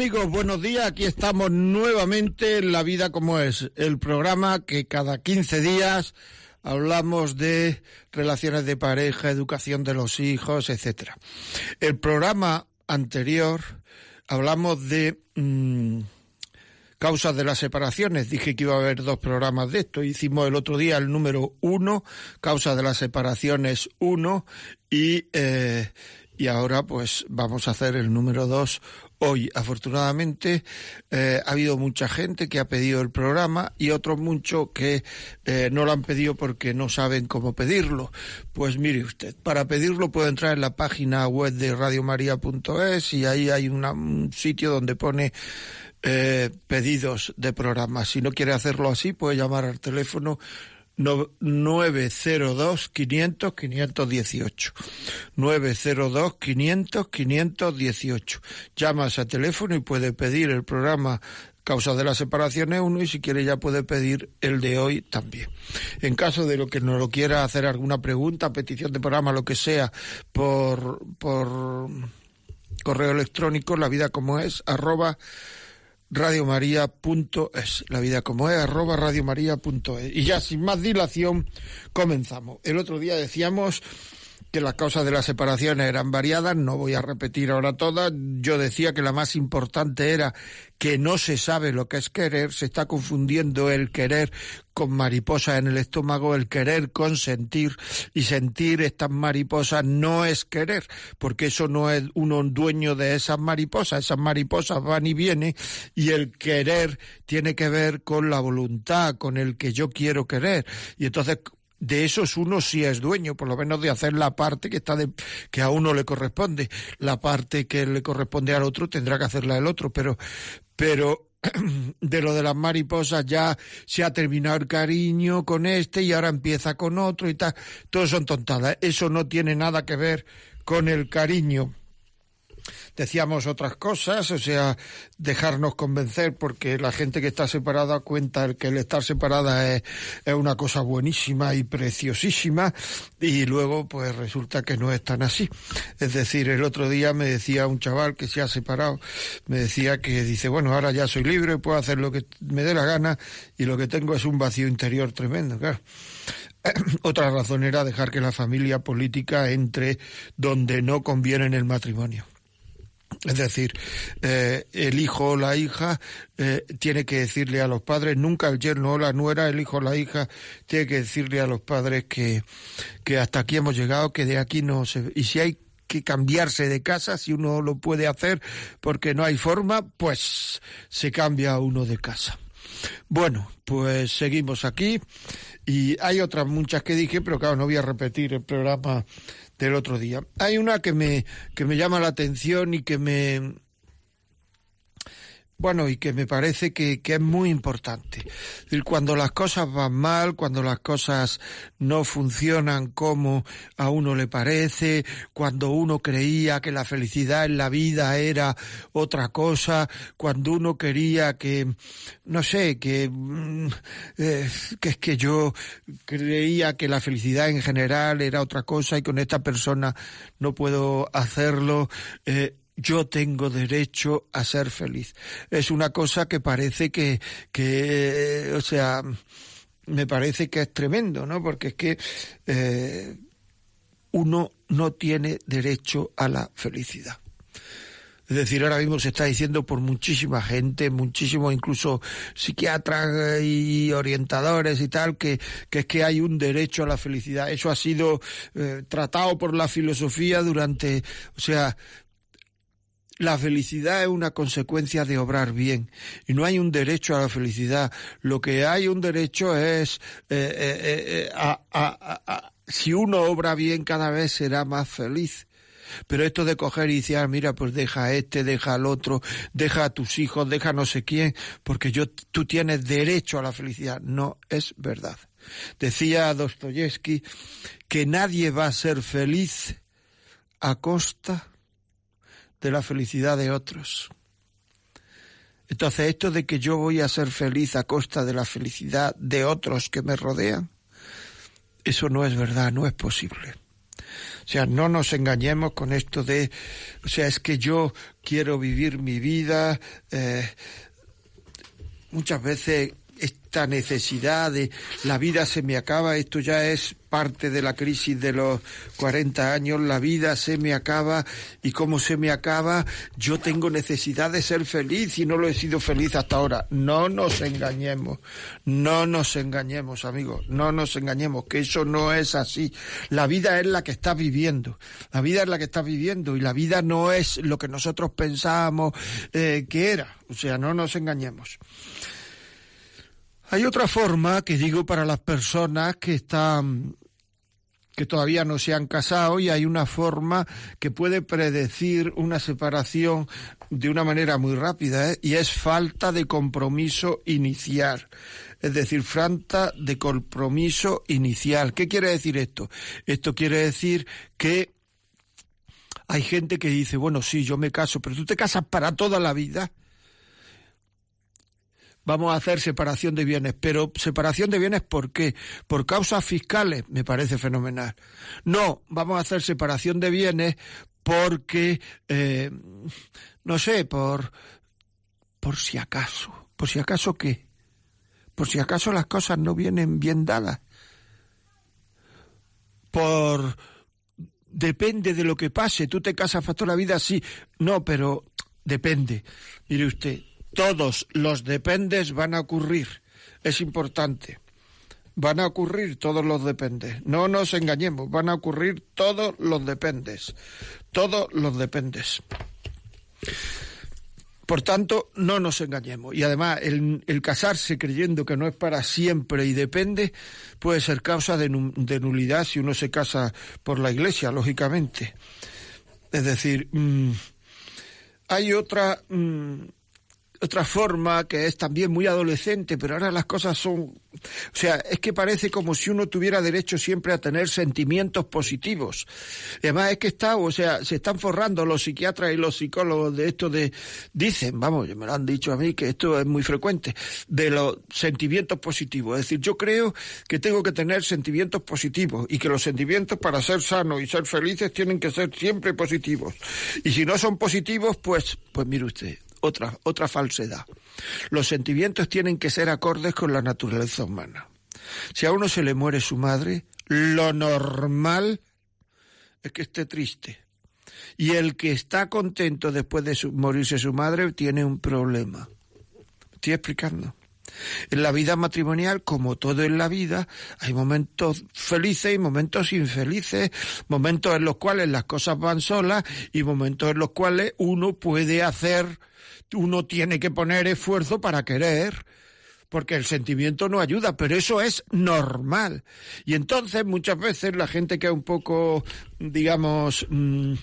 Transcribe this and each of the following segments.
Amigos, buenos días. Aquí estamos nuevamente en La Vida como es, el programa que cada 15 días hablamos de relaciones de pareja, educación de los hijos, etcétera. El programa anterior hablamos de mm, causas de las separaciones. Dije que iba a haber dos programas de esto. Hicimos el otro día el número uno, causas de las separaciones uno, y, eh, y ahora pues vamos a hacer el número dos hoy. Afortunadamente eh, ha habido mucha gente que ha pedido el programa y otros muchos que eh, no lo han pedido porque no saben cómo pedirlo. Pues mire usted, para pedirlo puede entrar en la página web de radiomaria.es y ahí hay un sitio donde pone eh, pedidos de programas. Si no quiere hacerlo así, puede llamar al teléfono 902 500 518. 902 500 518. Llama a teléfono y puede pedir el programa Causa de las separaciones uno y si quiere ya puede pedir el de hoy también. En caso de lo que no lo quiera hacer alguna pregunta, petición de programa, lo que sea, por, por correo electrónico, la vida como es, arroba radiomaria.es, la vida como es, arroba radiomaria.es. Y ya sin más dilación, comenzamos. El otro día decíamos que las causas de la separación eran variadas, no voy a repetir ahora todas. Yo decía que la más importante era que no se sabe lo que es querer, se está confundiendo el querer con mariposas en el estómago, el querer con sentir, y sentir estas mariposas no es querer, porque eso no es uno dueño de esas mariposas, esas mariposas van y vienen, y el querer tiene que ver con la voluntad, con el que yo quiero querer. Y entonces de esos uno sí es dueño, por lo menos de hacer la parte que está de, que a uno le corresponde. La parte que le corresponde al otro tendrá que hacerla el otro, pero, pero de lo de las mariposas ya se ha terminado el cariño con este y ahora empieza con otro y tal. Todo son tontadas. Eso no tiene nada que ver con el cariño decíamos otras cosas, o sea, dejarnos convencer porque la gente que está separada cuenta que el estar separada es, es una cosa buenísima y preciosísima y luego pues resulta que no es tan así. Es decir, el otro día me decía un chaval que se ha separado, me decía que dice, bueno, ahora ya soy libre, puedo hacer lo que me dé la gana y lo que tengo es un vacío interior tremendo, claro. Otra razón era dejar que la familia política entre donde no conviene en el matrimonio. Es decir, eh, el hijo o la hija eh, tiene que decirle a los padres, nunca el yerno o la nuera, el hijo o la hija tiene que decirle a los padres que, que hasta aquí hemos llegado, que de aquí no se... Y si hay que cambiarse de casa, si uno lo puede hacer porque no hay forma, pues se cambia uno de casa. Bueno, pues seguimos aquí y hay otras muchas que dije, pero claro, no voy a repetir el programa del otro día. Hay una que me, que me llama la atención y que me, bueno, y que me parece que, que es muy importante. cuando las cosas van mal, cuando las cosas no funcionan como a uno le parece, cuando uno creía que la felicidad en la vida era otra cosa, cuando uno quería que, no sé, que, mm, eh, que es que yo creía que la felicidad en general era otra cosa y con esta persona no puedo hacerlo, eh, yo tengo derecho a ser feliz. Es una cosa que parece que, que o sea, me parece que es tremendo, ¿no? Porque es que eh, uno no tiene derecho a la felicidad. Es decir, ahora mismo se está diciendo por muchísima gente, muchísimos incluso psiquiatras y orientadores y tal, que, que es que hay un derecho a la felicidad. Eso ha sido eh, tratado por la filosofía durante, o sea, la felicidad es una consecuencia de obrar bien y no hay un derecho a la felicidad. Lo que hay un derecho es eh, eh, eh, a, si uno obra bien cada vez será más feliz. Pero esto de coger y decir, ah, mira, pues deja a este, deja al otro, deja a tus hijos, deja a no sé quién, porque yo, tú tienes derecho a la felicidad. No es verdad. Decía Dostoyevsky que nadie va a ser feliz a costa de la felicidad de otros. Entonces, esto de que yo voy a ser feliz a costa de la felicidad de otros que me rodean, eso no es verdad, no es posible. O sea, no nos engañemos con esto de, o sea, es que yo quiero vivir mi vida. Eh, muchas veces esta necesidad de la vida se me acaba, esto ya es parte de la crisis de los 40 años, la vida se me acaba y como se me acaba, yo tengo necesidad de ser feliz y no lo he sido feliz hasta ahora. No nos engañemos, no nos engañemos, amigos, no nos engañemos, que eso no es así. La vida es la que está viviendo, la vida es la que está viviendo y la vida no es lo que nosotros pensábamos eh, que era. O sea, no nos engañemos. Hay otra forma que digo para las personas que están que todavía no se han casado y hay una forma que puede predecir una separación de una manera muy rápida ¿eh? y es falta de compromiso inicial. Es decir, falta de compromiso inicial. ¿Qué quiere decir esto? Esto quiere decir que hay gente que dice, bueno, sí, yo me caso, pero tú te casas para toda la vida vamos a hacer separación de bienes. Pero separación de bienes, ¿por qué? ¿Por causas fiscales? Me parece fenomenal. No, vamos a hacer separación de bienes porque, eh, no sé, por, por si acaso. ¿Por si acaso qué? Por si acaso las cosas no vienen bien dadas. Por depende de lo que pase. Tú te casas para la vida, sí. No, pero depende. Mire usted, todos los dependes van a ocurrir. Es importante. Van a ocurrir todos los dependes. No nos engañemos, van a ocurrir todos los dependes. Todos los dependes. Por tanto, no nos engañemos. Y además, el, casarse creyendo que no es para siempre y depende puede ser causa de, nulidad si uno se casa por la iglesia, lógicamente. Es decir, mm, hay otra. Mm, otra forma que es también muy adolescente, pero ahora las cosas son, o sea, es que parece como si uno tuviera derecho siempre a tener sentimientos positivos. además es que está, o sea, se están forrando los psiquiatras y los psicólogos de esto de, dicen, vamos, me lo han dicho a mí que esto es muy frecuente, de los sentimientos positivos. Es decir, yo creo que tengo que tener sentimientos positivos y que los sentimientos para ser sanos y ser felices tienen que ser siempre positivos. Y si no son positivos, pues, pues mire usted, otra, otra falsedad. Los sentimientos tienen que ser acordes con la naturaleza humana. Si a uno se le muere su madre, lo normal es que esté triste. Y el que está contento después de morirse su madre tiene un problema. estoy explicando? En la vida matrimonial, como todo en la vida, hay momentos felices y momentos infelices, momentos en los cuales las cosas van solas y momentos en los cuales uno puede hacer uno tiene que poner esfuerzo para querer, porque el sentimiento no ayuda, pero eso es normal. Y entonces muchas veces la gente que es un poco, digamos, mm,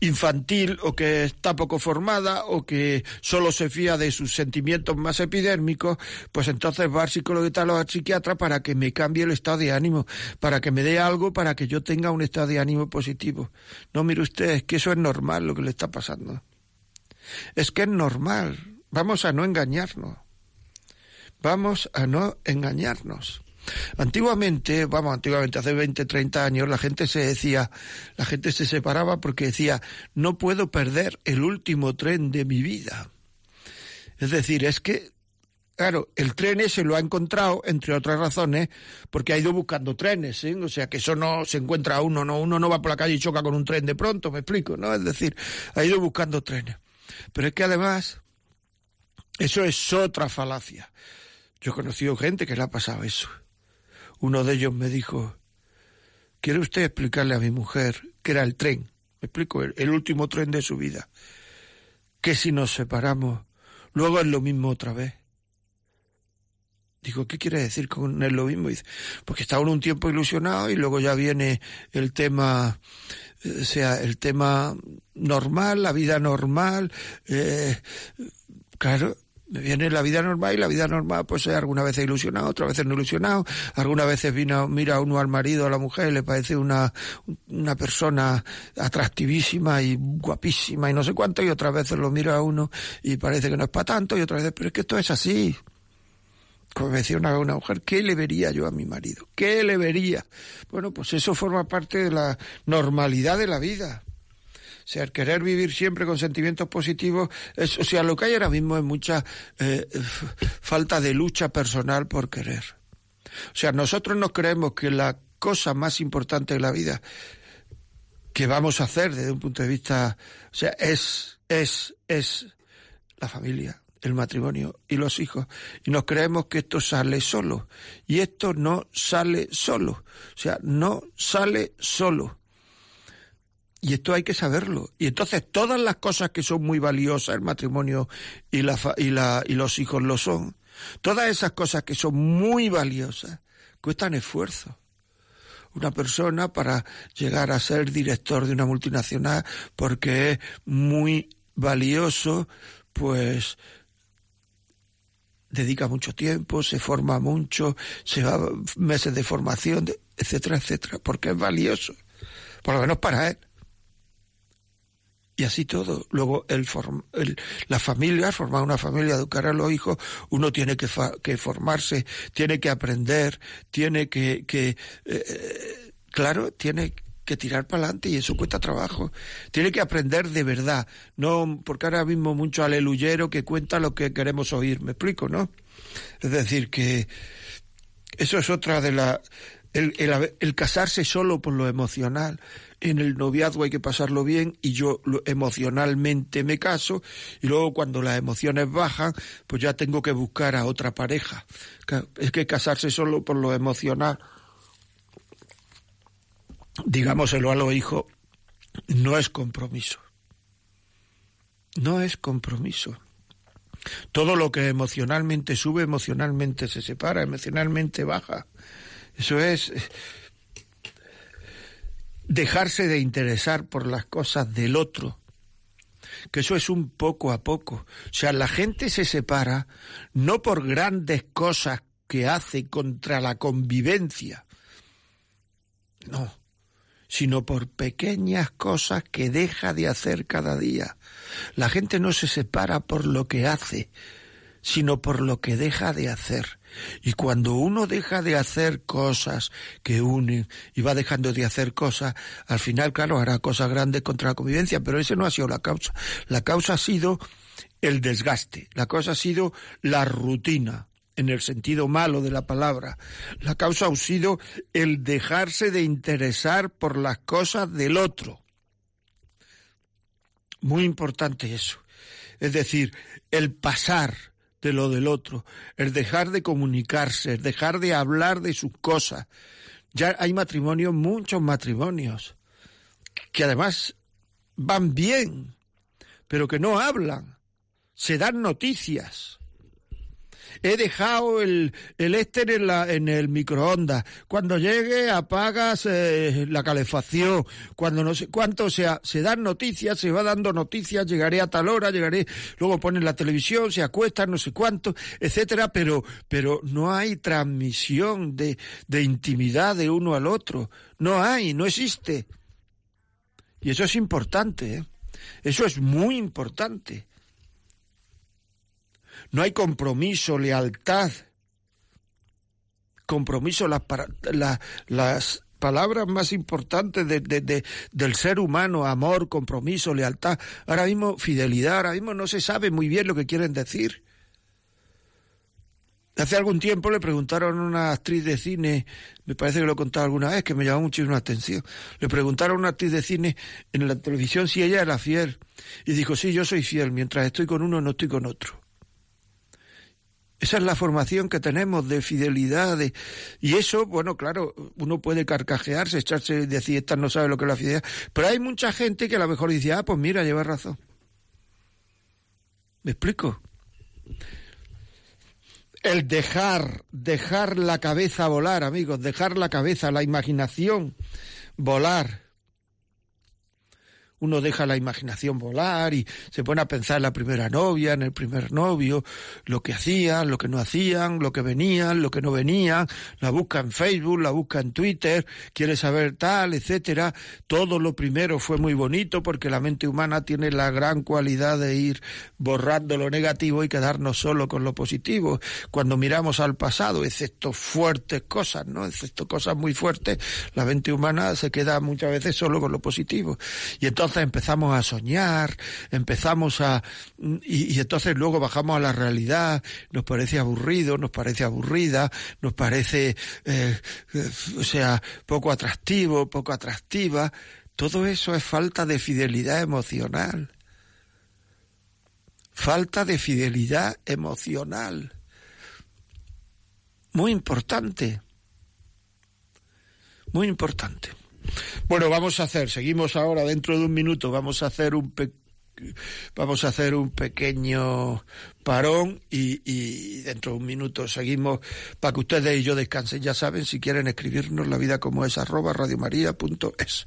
infantil o que está poco formada o que solo se fía de sus sentimientos más epidérmicos, pues entonces va al psicólogo y tal o al psiquiatra para que me cambie el estado de ánimo, para que me dé algo, para que yo tenga un estado de ánimo positivo. No, mire usted, es que eso es normal lo que le está pasando. Es que es normal. Vamos a no engañarnos. Vamos a no engañarnos. Antiguamente, vamos, antiguamente, hace 20, 30 años, la gente se decía, la gente se separaba porque decía, no puedo perder el último tren de mi vida. Es decir, es que, claro, el tren ese lo ha encontrado, entre otras razones, porque ha ido buscando trenes, ¿sí? O sea, que eso no se encuentra uno, no, uno no va por la calle y choca con un tren de pronto, me explico, ¿no? Es decir, ha ido buscando trenes. Pero es que además, eso es otra falacia. Yo he conocido gente que le ha pasado eso. Uno de ellos me dijo, ¿quiere usted explicarle a mi mujer que era el tren? Me explico, el, último tren de su vida. que si nos separamos, luego es lo mismo otra vez. Digo, ¿qué quiere decir con es lo mismo? Dice, porque está uno un tiempo ilusionado y luego ya viene el tema, eh, sea, el tema normal, la vida normal, eh, claro, me viene la vida normal y la vida normal pues algunas veces ilusionado, otras veces no ilusionado, algunas veces vino, mira uno al marido, a la mujer, le parece una, una persona atractivísima y guapísima y no sé cuánto, y otras veces lo mira a uno y parece que no es para tanto, y otras veces, pero es que esto es así. Como me decía una, una mujer, ¿qué le vería yo a mi marido? ¿Qué le vería? Bueno, pues eso forma parte de la normalidad de la vida. O sea, querer vivir siempre con sentimientos positivos, es, o sea, lo que hay ahora mismo es mucha eh, falta de lucha personal por querer. O sea, nosotros nos creemos que la cosa más importante de la vida que vamos a hacer desde un punto de vista, o sea, es, es, es la familia, el matrimonio y los hijos. Y nos creemos que esto sale solo. Y esto no sale solo. O sea, no sale solo. Y esto hay que saberlo. Y entonces todas las cosas que son muy valiosas, el matrimonio y, la, y, la, y los hijos lo son, todas esas cosas que son muy valiosas, cuestan esfuerzo. Una persona para llegar a ser director de una multinacional porque es muy valioso, pues dedica mucho tiempo, se forma mucho, se va meses de formación, etcétera, etcétera, porque es valioso, por lo menos para él. Y así todo. Luego el, el, la familia, formar una familia, educar a los hijos, uno tiene que, que formarse, tiene que aprender, tiene que, que eh, claro, tiene que tirar para adelante y eso cuesta trabajo. Tiene que aprender de verdad, no porque ahora mismo mucho aleluyero que cuenta lo que queremos oír, me explico, ¿no? Es decir, que eso es otra de la... El, el, el casarse solo por lo emocional, en el noviazgo hay que pasarlo bien y yo emocionalmente me caso y luego cuando las emociones bajan, pues ya tengo que buscar a otra pareja. Es que casarse solo por lo emocional, digámoselo a los hijos, no es compromiso. No es compromiso. Todo lo que emocionalmente sube, emocionalmente se separa, emocionalmente baja. Eso es dejarse de interesar por las cosas del otro, que eso es un poco a poco. O sea, la gente se separa no por grandes cosas que hace contra la convivencia, no, sino por pequeñas cosas que deja de hacer cada día. La gente no se separa por lo que hace, sino por lo que deja de hacer. Y cuando uno deja de hacer cosas que unen y va dejando de hacer cosas, al final, claro, hará cosas grandes contra la convivencia, pero ese no ha sido la causa. La causa ha sido el desgaste, la causa ha sido la rutina, en el sentido malo de la palabra. La causa ha sido el dejarse de interesar por las cosas del otro. Muy importante eso. Es decir, el pasar de lo del otro, el dejar de comunicarse, el dejar de hablar de sus cosas. Ya hay matrimonios, muchos matrimonios, que además van bien, pero que no hablan, se dan noticias he dejado el, el éster en, la, en el microondas, cuando llegue apagas eh, la calefacción, cuando no sé cuánto, o sea, se dan noticias, se va dando noticias, llegaré a tal hora, llegaré, luego ponen la televisión, se acuestan, no sé cuánto, etcétera, pero, pero no hay transmisión de, de intimidad de uno al otro, no hay, no existe. Y eso es importante, ¿eh? Eso es muy importante no hay compromiso, lealtad. Compromiso, las, las palabras más importantes de, de, del ser humano, amor, compromiso, lealtad. Ahora mismo, fidelidad, ahora mismo no se sabe muy bien lo que quieren decir. Hace algún tiempo le preguntaron a una actriz de cine, me parece que lo he contado alguna vez, que me llamó muchísimo la atención. Le preguntaron a una actriz de cine en la televisión si ella era fiel. Y dijo, sí, yo soy fiel, mientras estoy con uno no estoy con otro. Esa es la formación que tenemos de fidelidad. Y eso, bueno, claro, uno puede carcajearse, echarse y decir, esta no sabe lo que es la fidelidad. Pero hay mucha gente que a lo mejor dice, ah, pues mira, lleva razón. ¿Me explico? El dejar, dejar la cabeza volar, amigos, dejar la cabeza, la imaginación volar uno deja la imaginación volar y se pone a pensar en la primera novia, en el primer novio, lo que hacían, lo que no hacían, lo que venían, lo que no venían, la busca en Facebook, la busca en Twitter, quiere saber tal, etcétera. Todo lo primero fue muy bonito porque la mente humana tiene la gran cualidad de ir borrando lo negativo y quedarnos solo con lo positivo. Cuando miramos al pasado, excepto fuertes cosas, ¿no? Excepto cosas muy fuertes, la mente humana se queda muchas veces solo con lo positivo. Y entonces empezamos a soñar, empezamos a... Y, entonces luego bajamos a la realidad, nos parece aburrido, nos parece aburrida, nos parece, eh, o sea, poco atractivo, poco atractiva. Todo eso es falta de fidelidad emocional. Falta de fidelidad emocional. Muy importante. Muy importante. Bueno, vamos a hacer, seguimos ahora dentro de un minuto, vamos a hacer un vamos a hacer un pequeño parón y, y, dentro de un minuto seguimos para que ustedes y yo descansen. Ya saben, si quieren escribirnos la vida como es arroba radiomaria.es.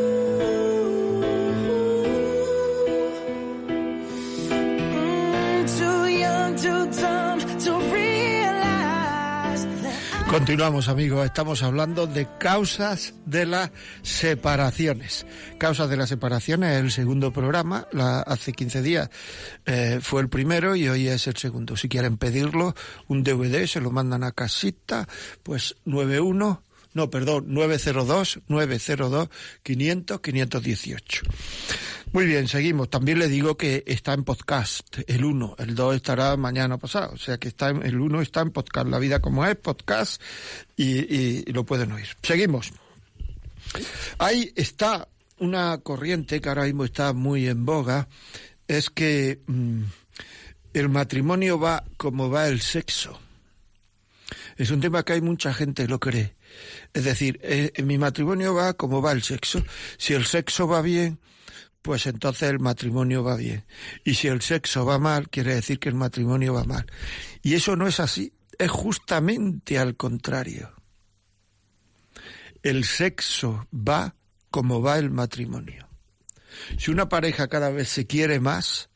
Continuamos amigos, estamos hablando de causas de las separaciones. Causas de las separaciones es el segundo programa, hace 15 días eh, fue el primero y hoy es el segundo. Si quieren pedirlo, un DVD se lo mandan a casita, pues 91 no, perdón, 902 902 500 518. Muy bien, seguimos. También le digo que está en podcast, el 1, el 2 estará mañana pasado, o sea que está en, el 1 está en podcast, La vida como es, podcast, y, lo pueden oír. Seguimos. Ahí está una corriente que ahora mismo está muy en boga, es que mm, el matrimonio va como va el sexo. Es un tema que hay mucha gente lo cree. Es decir, eh, mi matrimonio va como va el sexo. Si el sexo va bien, pues entonces el matrimonio va bien. Y si el sexo va mal, quiere decir que el matrimonio va mal. Y eso no es así, es justamente al contrario. El sexo va como va el matrimonio. Si una pareja cada vez se quiere más,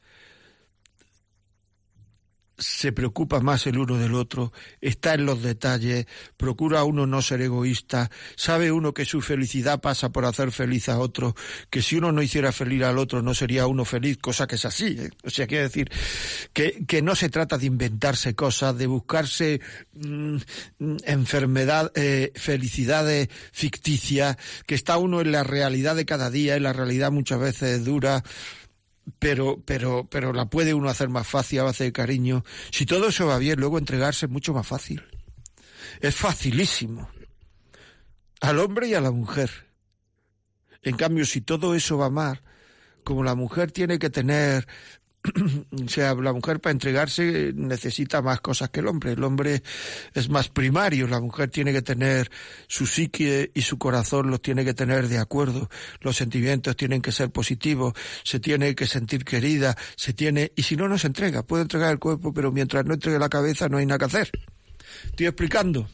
se preocupa más el uno del otro, está en los detalles, procura uno no ser egoísta, sabe uno que su felicidad pasa por hacer feliz a otro, que si uno no hiciera feliz al otro no sería uno feliz, cosa que es así. ¿eh? O sea, quiere decir que, que, no se trata de inventarse cosas, de buscarse mm, enfermedad, eh, felicidades ficticias, que está uno en la realidad de cada día, en la realidad muchas veces dura pero, pero, pero la puede uno hacer más fácil a base de cariño. Si todo eso va bien, luego entregarse es mucho más fácil. Es facilísimo. Al hombre y a la mujer. En cambio, si todo eso va mal, como la mujer tiene que tener o sea, la mujer para entregarse necesita más cosas que el hombre. El hombre es más primario, la mujer tiene que tener su psique y su corazón los tiene que tener de acuerdo. Los sentimientos tienen que ser positivos, se tiene que sentir querida, se tiene, y si no, no se entrega. Puede entregar el cuerpo, pero mientras no entregue la cabeza no hay nada que hacer. ¿Estoy explicando?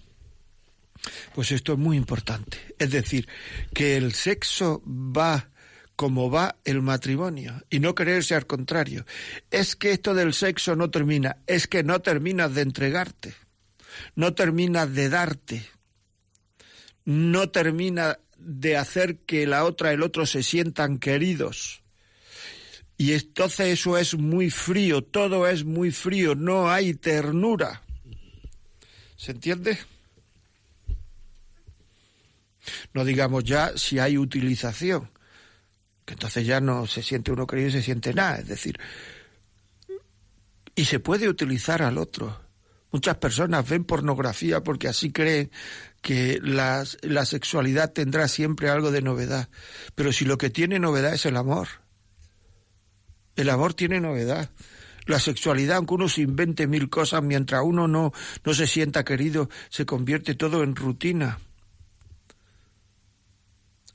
Pues esto es muy importante. Es decir, que el sexo va como va el matrimonio y no creerse al contrario. Es que esto del sexo no termina, es que no terminas de entregarte, no terminas de darte, no termina de hacer que la otra, el otro se sientan queridos. Y entonces eso es muy frío, todo es muy frío, no hay ternura. ¿Se entiende? No digamos ya si hay utilización entonces ya no se siente uno querido y se siente nada, es decir, y se puede utilizar al otro. Muchas personas ven pornografía porque así creen que la, la sexualidad tendrá siempre algo de novedad. Pero si lo que tiene novedad es el amor. El amor tiene novedad. La sexualidad, aunque uno se invente mil cosas, mientras uno no, no se sienta querido, se convierte todo en rutina.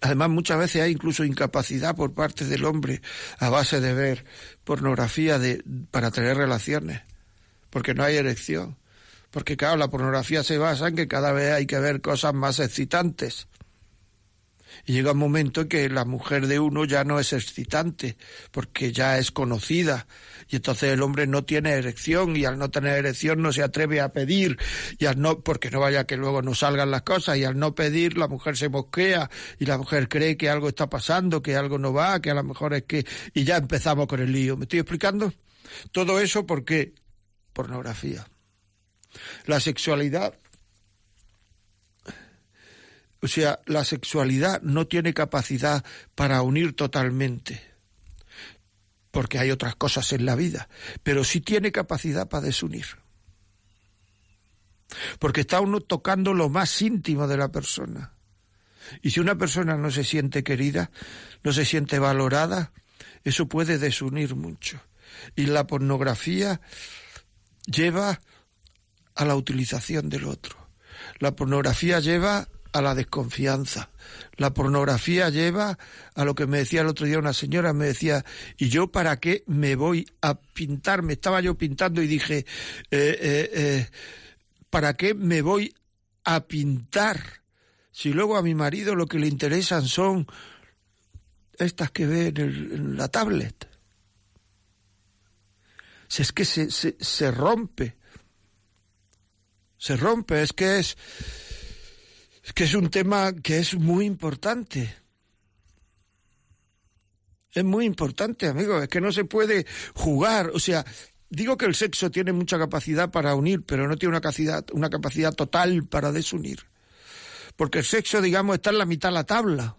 Además, muchas veces hay incluso incapacidad por parte del hombre a base de ver pornografía para tener relaciones, porque no hay erección. Porque, claro, la pornografía se basa en que cada vez hay que ver cosas más excitantes. Y llega un momento en que la mujer de uno ya no es excitante, porque ya es conocida. Y entonces el hombre no tiene erección, y al no tener erección no se atreve a pedir, y al no, porque no vaya que luego no salgan las cosas, y al no pedir la mujer se mosquea, y la mujer cree que algo está pasando, que algo no va, que a lo mejor es que, y ya empezamos con el lío. ¿Me estoy explicando? Todo eso porque pornografía. La sexualidad o sea, la sexualidad no tiene capacidad para unir totalmente, porque hay otras cosas en la vida, pero sí tiene capacidad para desunir. Porque está uno tocando lo más íntimo de la persona. Y si una persona no se siente querida, no se siente valorada, eso puede desunir mucho. Y la pornografía lleva a la utilización del otro. La pornografía lleva a la desconfianza. La pornografía lleva a lo que me decía el otro día una señora, me decía, ¿y yo para qué me voy a pintar? Me estaba yo pintando y dije, eh, eh, eh, ¿para qué me voy a pintar? Si luego a mi marido lo que le interesan son estas que ve en, la tablet. Si es que se, se, se rompe. Se rompe, es que es es que es un tema que es muy importante. Es muy importante, amigo. Es que no se puede jugar. O sea, digo que el sexo tiene mucha capacidad para unir, pero no tiene una capacidad, una capacidad total para desunir. Porque el sexo, digamos, está en la mitad de la tabla.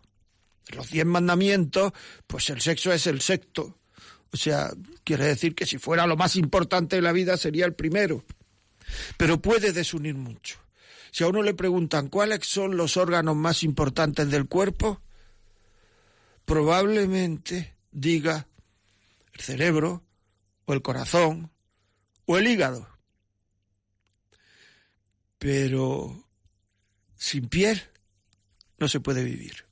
Los diez mandamientos, pues el sexo es el sexto. O sea, quiere decir que si fuera lo más importante de la vida sería el primero. Pero puede desunir mucho. Si a uno le preguntan cuáles son los órganos más importantes del cuerpo, probablemente diga el cerebro o el corazón o el hígado. Pero sin piel no se puede vivir.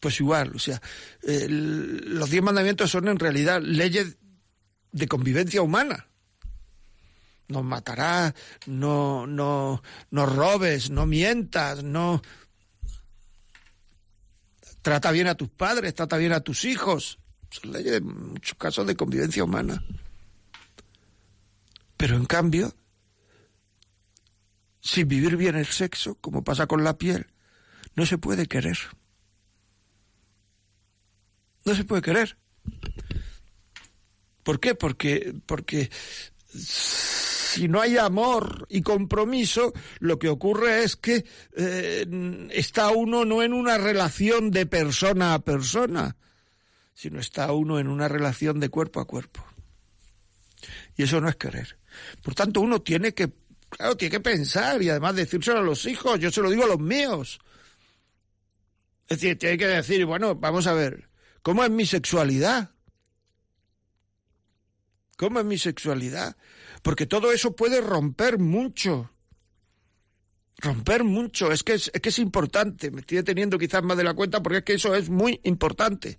Pues igual, o sea, los diez mandamientos son en realidad leyes de convivencia humana no matarás, no, no, no robes, no mientas, no... Trata bien a tus padres, trata bien a tus hijos. Son leyes en muchos casos de convivencia humana. Pero en cambio, sin vivir bien el sexo, como pasa con la piel, no se puede querer. No se puede querer. ¿Por qué? Porque, porque si no hay amor y compromiso, lo que ocurre es que eh, está uno no en una relación de persona a persona, sino está uno en una relación de cuerpo a cuerpo. Y eso no es querer. Por tanto, uno tiene que, claro, tiene que pensar y además decírselo a los hijos. Yo se lo digo a los míos. Es decir, tiene que decir, bueno, vamos a ver, ¿cómo es mi sexualidad? ¿Cómo es mi sexualidad? Porque todo eso puede romper mucho. Romper mucho. Es que es, es que es importante. Me estoy deteniendo quizás más de la cuenta porque es que eso es muy importante.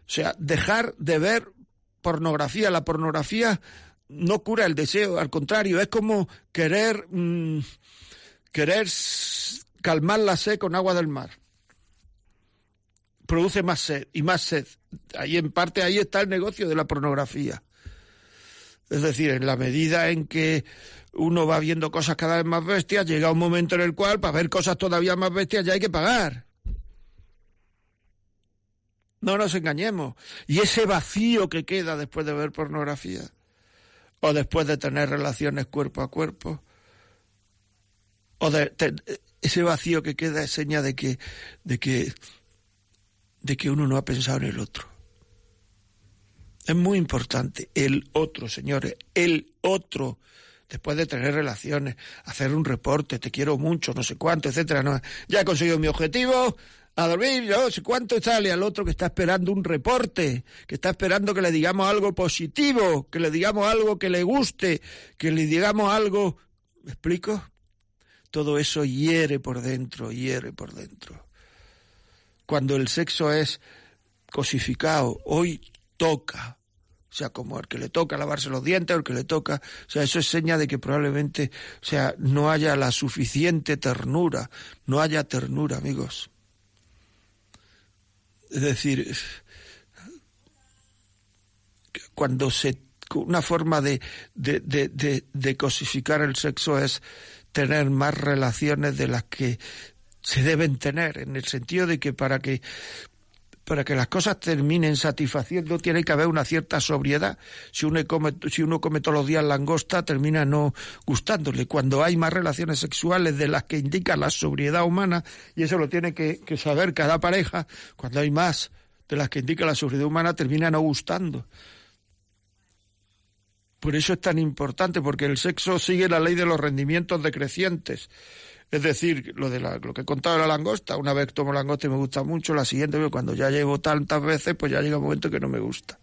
O sea, dejar de ver pornografía. La pornografía no cura el deseo, al contrario, es como querer, mm, querer calmar la sed con agua del mar. Produce más sed y más sed. Ahí en parte ahí está el negocio de la pornografía. Es decir, en la medida en que uno va viendo cosas cada vez más bestias, llega un momento en el cual para ver cosas todavía más bestias ya hay que pagar. No nos engañemos. Y ese vacío que queda después de ver pornografía, o después de tener relaciones cuerpo a cuerpo, o de, ese vacío que queda es seña de que, de que, de que uno no ha pensado en el otro. Es muy importante el otro, señores, el otro después de tener relaciones, hacer un reporte, te quiero mucho, no sé cuánto, etcétera, no, ya he conseguido mi objetivo, a dormir, no sé cuánto sale al otro que está esperando un reporte, que está esperando que le digamos algo positivo, que le digamos algo que le guste, que le digamos algo. ¿Me explico? Todo eso hiere por dentro, hiere por dentro. Cuando el sexo es cosificado, hoy toca, sea, como el que le toca lavarse los dientes el que le toca, o sea, eso es seña de que probablemente, o sea, no haya la suficiente ternura, no haya ternura, amigos. Es decir, cuando se una forma de, de, de, de, cosificar el sexo es tener más relaciones de las que se deben tener, en el sentido de que para que para que las cosas terminen satisfaciendo tiene que haber una cierta sobriedad. Si uno come, si uno come todos los días langosta, termina no gustándole. Cuando hay más relaciones sexuales de las que indica la sobriedad humana, y eso lo tiene que, que saber cada pareja, cuando hay más de las que indica la sobriedad humana, termina no gustando. Por eso es tan importante, porque el sexo sigue la ley de los rendimientos decrecientes. Es decir, lo de lo que he contado de la langosta, una vez tomo langosta y me gusta mucho, la siguiente cuando ya llevo tantas veces, pues ya llega un momento que no me gusta.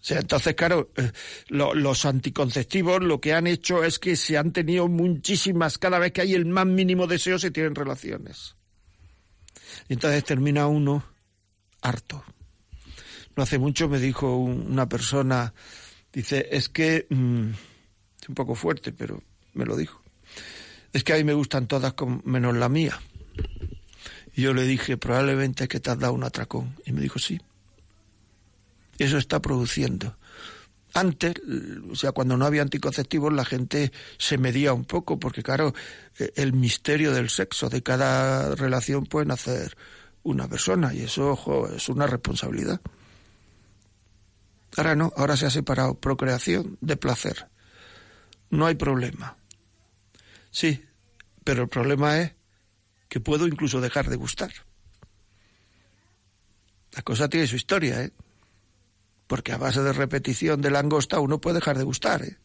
O sea, entonces, claro, eh, los anticonceptivos lo que han hecho es que se han tenido muchísimas, cada vez que hay el más mínimo deseo se tienen relaciones. Y entonces termina uno harto. No hace mucho me dijo una persona, dice, es que, mm, es un poco fuerte, pero me lo dijo es que a mí me gustan todas menos la mía. Y yo le dije, probablemente es que te has dado un atracón. Y me dijo, sí. Eso está produciendo. Antes, o sea, cuando no había anticonceptivos, la gente se medía un poco, porque claro, e, el misterio del sexo de cada relación puede nacer una persona, y eso, ojo, es una responsabilidad. Ahora no, ahora se ha separado procreación de placer. No hay problema. Sí, pero el problema es que puedo incluso dejar de gustar. La cosa tiene su historia, ¿eh? Porque a base de repetición de langosta uno puede dejar de gustar, ¿eh?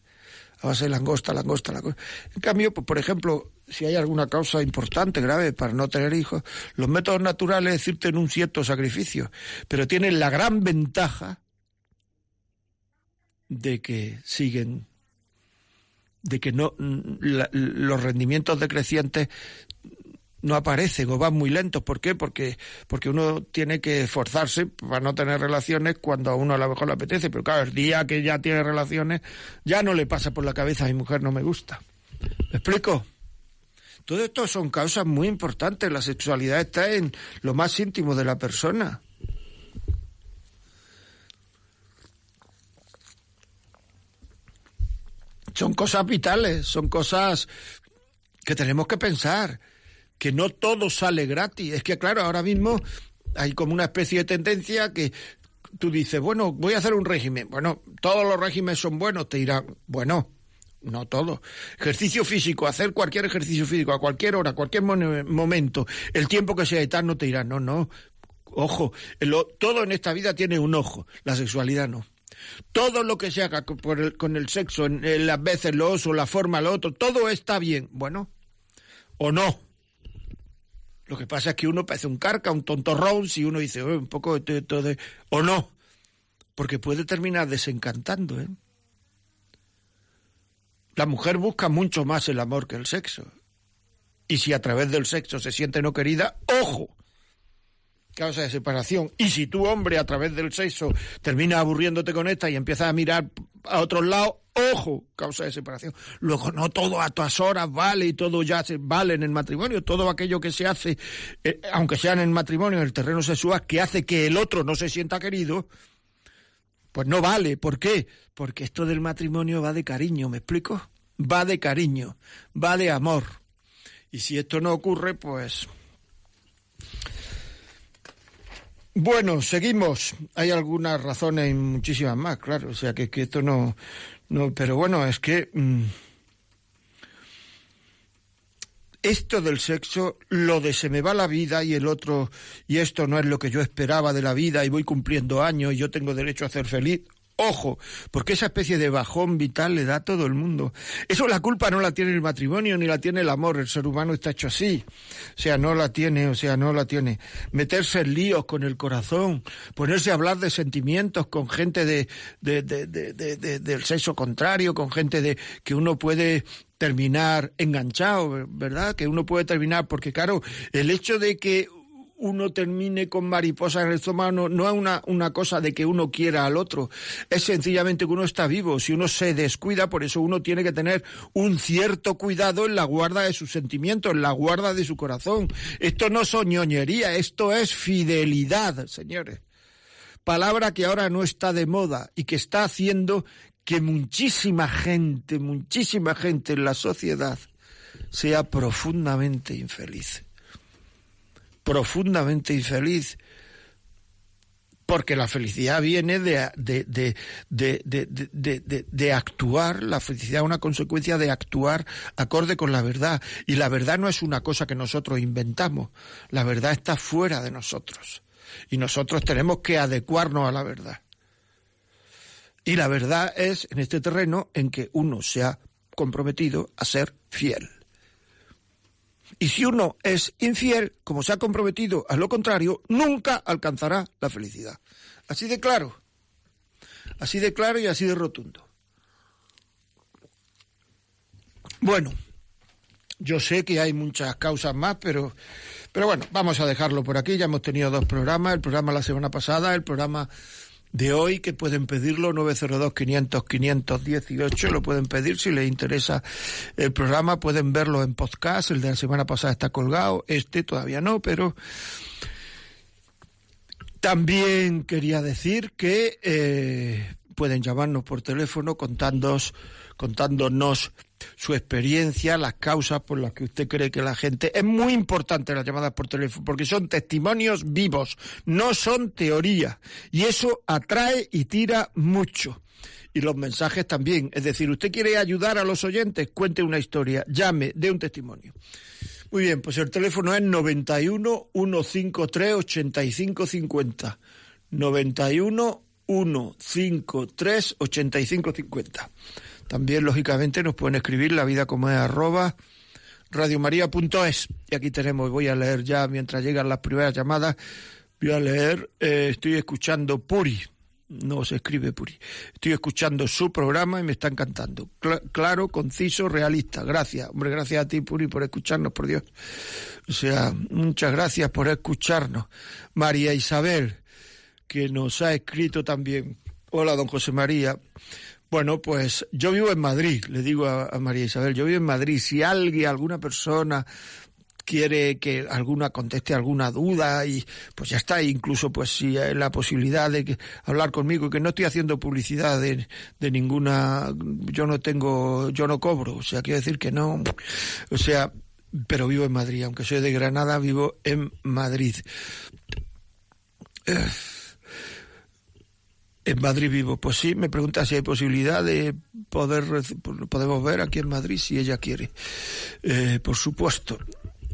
A base de langosta, langosta, langosta. En cambio, pues, por ejemplo, si hay alguna causa importante, grave, para no tener hijos, los métodos naturales en un cierto sacrificio, pero tienen la gran ventaja de que siguen de que no los rendimientos decrecientes no aparecen o van muy lentos. ¿Por qué? Porque, porque uno tiene que esforzarse para no tener relaciones cuando a uno a lo mejor le apetece. Pero claro, el día que ya tiene relaciones, ya no le pasa por la cabeza a mi mujer no me gusta. ¿Me explico? Todo esto son causas muy importantes. La sexualidad está en lo más íntimo de la persona. Son cosas vitales, son cosas que tenemos que pensar, que no todo sale gratis. Es que, claro, ahora mismo hay como una especie de tendencia que tú dices, bueno, voy a hacer un régimen. Bueno, todos los regímenes son buenos, te dirán, bueno, no todo. Ejercicio físico, hacer cualquier ejercicio físico a cualquier hora, a cualquier momento, el tiempo que sea y no te dirán, no, no. Ojo, todo en esta vida tiene un ojo, la sexualidad no. Todo lo que se haga con el sexo, en, las veces lo oso, la forma, lo otro, todo está bien. Bueno, o no. Lo que pasa es que uno parece un carca, un tontorrón, si uno dice, un poco de todo, o no. Porque puede terminar desencantando, ¿eh? La mujer busca mucho más el amor que el sexo. Y si a través del sexo se siente no querida, ojo, causa de separación. Y si tú, hombre, a través del sexo terminas aburriéndote con esta y empiezas a mirar a otros lados, ojo, causa de separación. Luego, no todo a todas horas vale y todo ya se vale en el matrimonio. Todo aquello que se hace, eh, aunque sea en el matrimonio, en el terreno sexual, que hace que el otro no se sienta querido, pues no vale. ¿Por qué? Porque esto del matrimonio va de cariño, ¿me explico? Va de cariño, va de amor. Y si esto no ocurre, pues Bueno, seguimos. Hay algunas razones y muchísimas más, claro. O sea, que, que esto no, no. Pero bueno, es que. Mm, esto del sexo, lo de se me va la vida y el otro, y esto no es lo que yo esperaba de la vida y voy cumpliendo años y yo tengo derecho a ser feliz. Ojo, porque esa especie de bajón vital le da a todo el mundo. Eso la culpa no la tiene el matrimonio ni la tiene el amor. El ser humano está hecho así. O sea, no la tiene, o sea, no la tiene. Meterse en líos con el corazón, ponerse a hablar de sentimientos con gente de, de, de, de del sexo contrario, con gente de que uno puede terminar enganchado, ¿verdad? Que uno puede terminar, porque claro, el hecho de que uno termine con mariposas en el estómago no, es una, una cosa de que uno quiera al otro, es sencillamente que uno está vivo. Si uno se descuida, por eso uno tiene que tener un cierto cuidado en la guarda de sus sentimientos, en la guarda de su corazón. Esto no es ñoñería, esto es fidelidad, señores. Palabra que ahora no está de moda y que está haciendo que muchísima gente, muchísima gente en la sociedad sea profundamente infeliz profundamente infeliz, porque la felicidad viene de, de, de, de, actuar, la felicidad es una consecuencia de actuar acorde con la verdad, y la verdad no es una cosa que nosotros inventamos, la verdad está fuera de nosotros, y nosotros tenemos que adecuarnos a la verdad. Y la verdad es en este terreno en que uno se ha comprometido a ser fiel. Y si uno es infiel, como se ha comprometido a lo contrario, nunca alcanzará la felicidad. Así de claro. Así de claro y así de rotundo. Bueno, yo sé que hay muchas causas más, pero, pero bueno, vamos a dejarlo por aquí. Ya hemos tenido dos programas, el programa la semana pasada, el programa de hoy que pueden pedirlo 902 500 518 lo pueden pedir. Si les interesa el programa pueden verlo en podcast. El de la semana pasada está colgado. Este todavía no pero también quería decir que eh, pueden llamarnos por teléfono contándonos, contándonos su experiencia, las causas por las que usted cree que la gente... Es muy importante las llamadas por teléfono porque son testimonios vivos, no son teoría. Y eso atrae y tira mucho. Y los mensajes también. Es decir, usted quiere ayudar a los oyentes, cuente una historia, llame, dé un testimonio. Muy bien, pues el teléfono es 91 153 8550. 91 153 8550. También, lógicamente, nos pueden escribir la vida como es arroba radiomaria.es. Y aquí tenemos, voy a leer ya mientras llegan las primeras llamadas, voy a leer, eh, estoy escuchando Puri, no se escribe Puri, estoy escuchando su programa y me está encantando. claro, conciso, realista. Gracias, hombre, gracias a ti Puri por escucharnos, por Dios. O sea, muchas gracias por escucharnos. María Isabel, que nos ha escrito también. Hola, don José María. Bueno, pues yo vivo en Madrid, le digo a, María Isabel, yo vivo en Madrid. Si alguien, alguna persona quiere que alguna conteste alguna duda y pues ya está, incluso pues si hay la posibilidad de que, hablar conmigo, que no estoy haciendo publicidad de, ninguna, yo no tengo, yo no cobro, o sea, quiero decir que no, o sea, pero vivo en Madrid, aunque soy de Granada, vivo en Madrid. Eh, en Madrid vivo. Pues sí, me pregunta si hay posibilidad de poder, podemos ver aquí en Madrid si ella quiere. Eh, por supuesto.